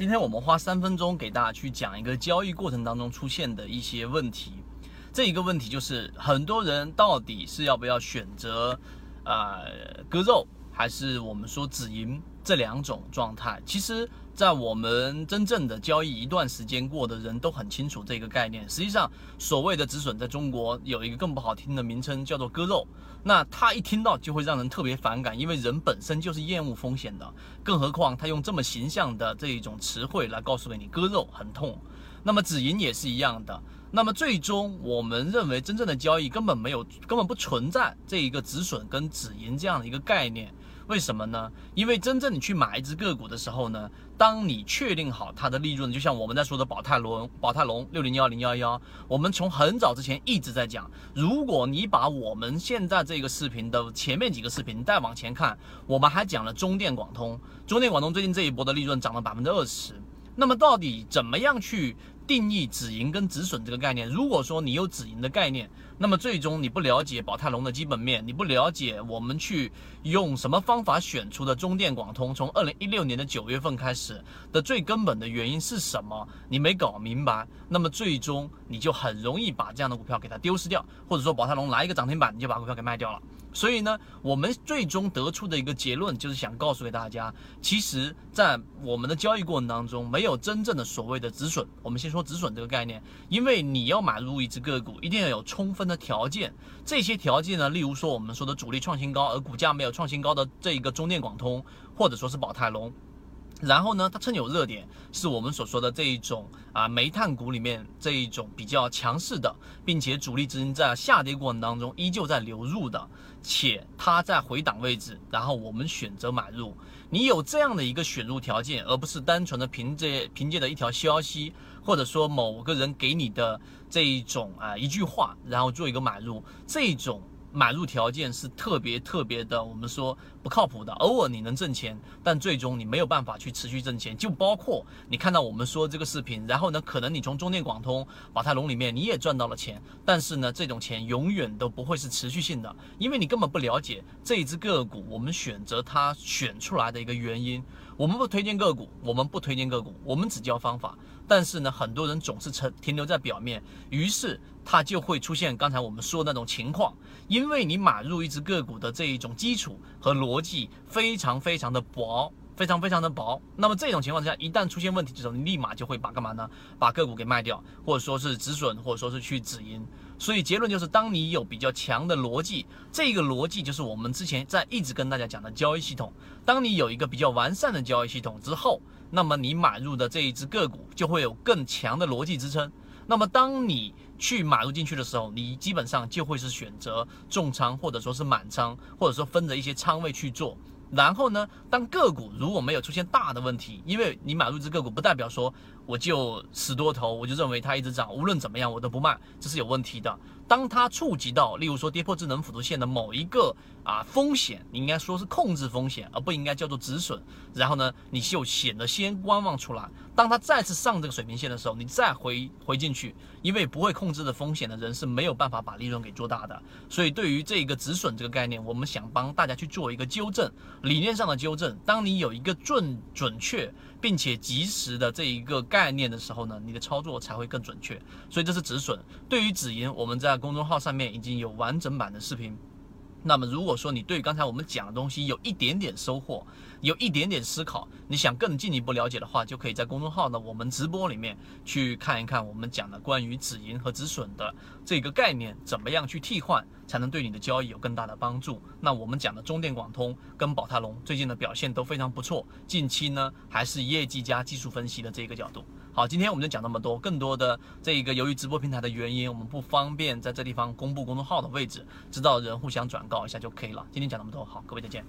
今天我们花三分钟给大家去讲一个交易过程当中出现的一些问题。这一个问题就是很多人到底是要不要选择，呃，割肉还是我们说止盈这两种状态？其实。在我们真正的交易一段时间过的人都很清楚这个概念。实际上，所谓的止损在中国有一个更不好听的名称，叫做割肉。那他一听到就会让人特别反感，因为人本身就是厌恶风险的，更何况他用这么形象的这一种词汇来告诉给你割肉很痛。那么止盈也是一样的。那么最终我们认为真正的交易根本没有，根本不存在这一个止损跟止盈这样的一个概念。为什么呢？因为真正你去买一只个股的时候呢，当你确定好它的利润，就像我们在说的宝泰龙、宝泰龙六零幺零幺幺，我们从很早之前一直在讲，如果你把我们现在这个视频的前面几个视频再往前看，我们还讲了中电广通，中电广通最近这一波的利润涨了百分之二十，那么到底怎么样去？定义止盈跟止损这个概念，如果说你有止盈的概念，那么最终你不了解宝泰龙的基本面，你不了解我们去用什么方法选出的中电广通，从二零一六年的九月份开始的最根本的原因是什么？你没搞明白，那么最终你就很容易把这样的股票给它丢失掉，或者说宝泰龙来一个涨停板，你就把股票给卖掉了。所以呢，我们最终得出的一个结论就是想告诉给大家，其实，在我们的交易过程当中，没有真正的所谓的止损。我们先说止损这个概念，因为你要买入一只个股，一定要有充分的条件。这些条件呢，例如说我们说的主力创新高，而股价没有创新高的这一个中电广通，或者说是宝泰隆。然后呢，它趁有热点，是我们所说的这一种啊煤炭股里面这一种比较强势的，并且主力资金在下跌过程当中依旧在流入的，且它在回档位置，然后我们选择买入。你有这样的一个选入条件，而不是单纯的凭借凭借的一条消息，或者说某个人给你的这一种啊一句话，然后做一个买入，这种。买入条件是特别特别的，我们说不靠谱的。偶尔你能挣钱，但最终你没有办法去持续挣钱。就包括你看到我们说这个视频，然后呢，可能你从中电广通、宝泰龙里面你也赚到了钱，但是呢，这种钱永远都不会是持续性的，因为你根本不了解这只个股，我们选择它选出来的一个原因。我们不推荐个股，我们不推荐个股，我们只教方法。但是呢，很多人总是停停留在表面，于是它就会出现刚才我们说的那种情况。因为你买入一只个股的这一种基础和逻辑非常非常的薄，非常非常的薄。那么这种情况之下，一旦出现问题的时候，你立马就会把干嘛呢？把个股给卖掉，或者说是止损，或者说是去止盈。所以结论就是，当你有比较强的逻辑，这个逻辑就是我们之前在一直跟大家讲的交易系统。当你有一个比较完善的交易系统之后，那么你买入的这一只个股就会有更强的逻辑支撑。那么当你去买入进去的时候，你基本上就会是选择重仓，或者说是满仓，或者说分着一些仓位去做。然后呢，当个股如果没有出现大的问题，因为你买入一只个股，不代表说我就死多头，我就认为它一直涨，无论怎么样我都不卖，这是有问题的。当它触及到，例如说跌破智能辅助线的某一个啊风险，你应该说是控制风险，而不应该叫做止损。然后呢，你就显得先观望出来。当它再次上这个水平线的时候，你再回回进去，因为不会控制的风险的人是没有办法把利润给做大的。所以对于这个止损这个概念，我们想帮大家去做一个纠正，理念上的纠正。当你有一个准准确并且及时的这一个概念的时候呢，你的操作才会更准确。所以这是止损。对于止盈，我们在公众号上面已经有完整版的视频。那么，如果说你对刚才我们讲的东西有一点点收获，有一点点思考，你想更进一步了解的话，就可以在公众号呢我们直播里面去看一看我们讲的关于止盈和止损的这个概念，怎么样去替换才能对你的交易有更大的帮助。那我们讲的中电广通跟宝泰龙最近的表现都非常不错，近期呢还是业绩加技术分析的这个角度。好，今天我们就讲那么多。更多的这一个，由于直播平台的原因，我们不方便在这地方公布公众号的位置，知道人互相转告一下就可以了。今天讲那么多，好，各位再见。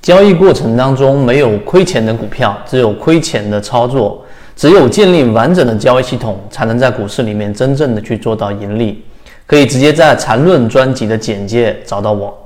交易过程当中没有亏钱的股票，只有亏钱的操作。只有建立完整的交易系统，才能在股市里面真正的去做到盈利。可以直接在缠论专辑的简介找到我。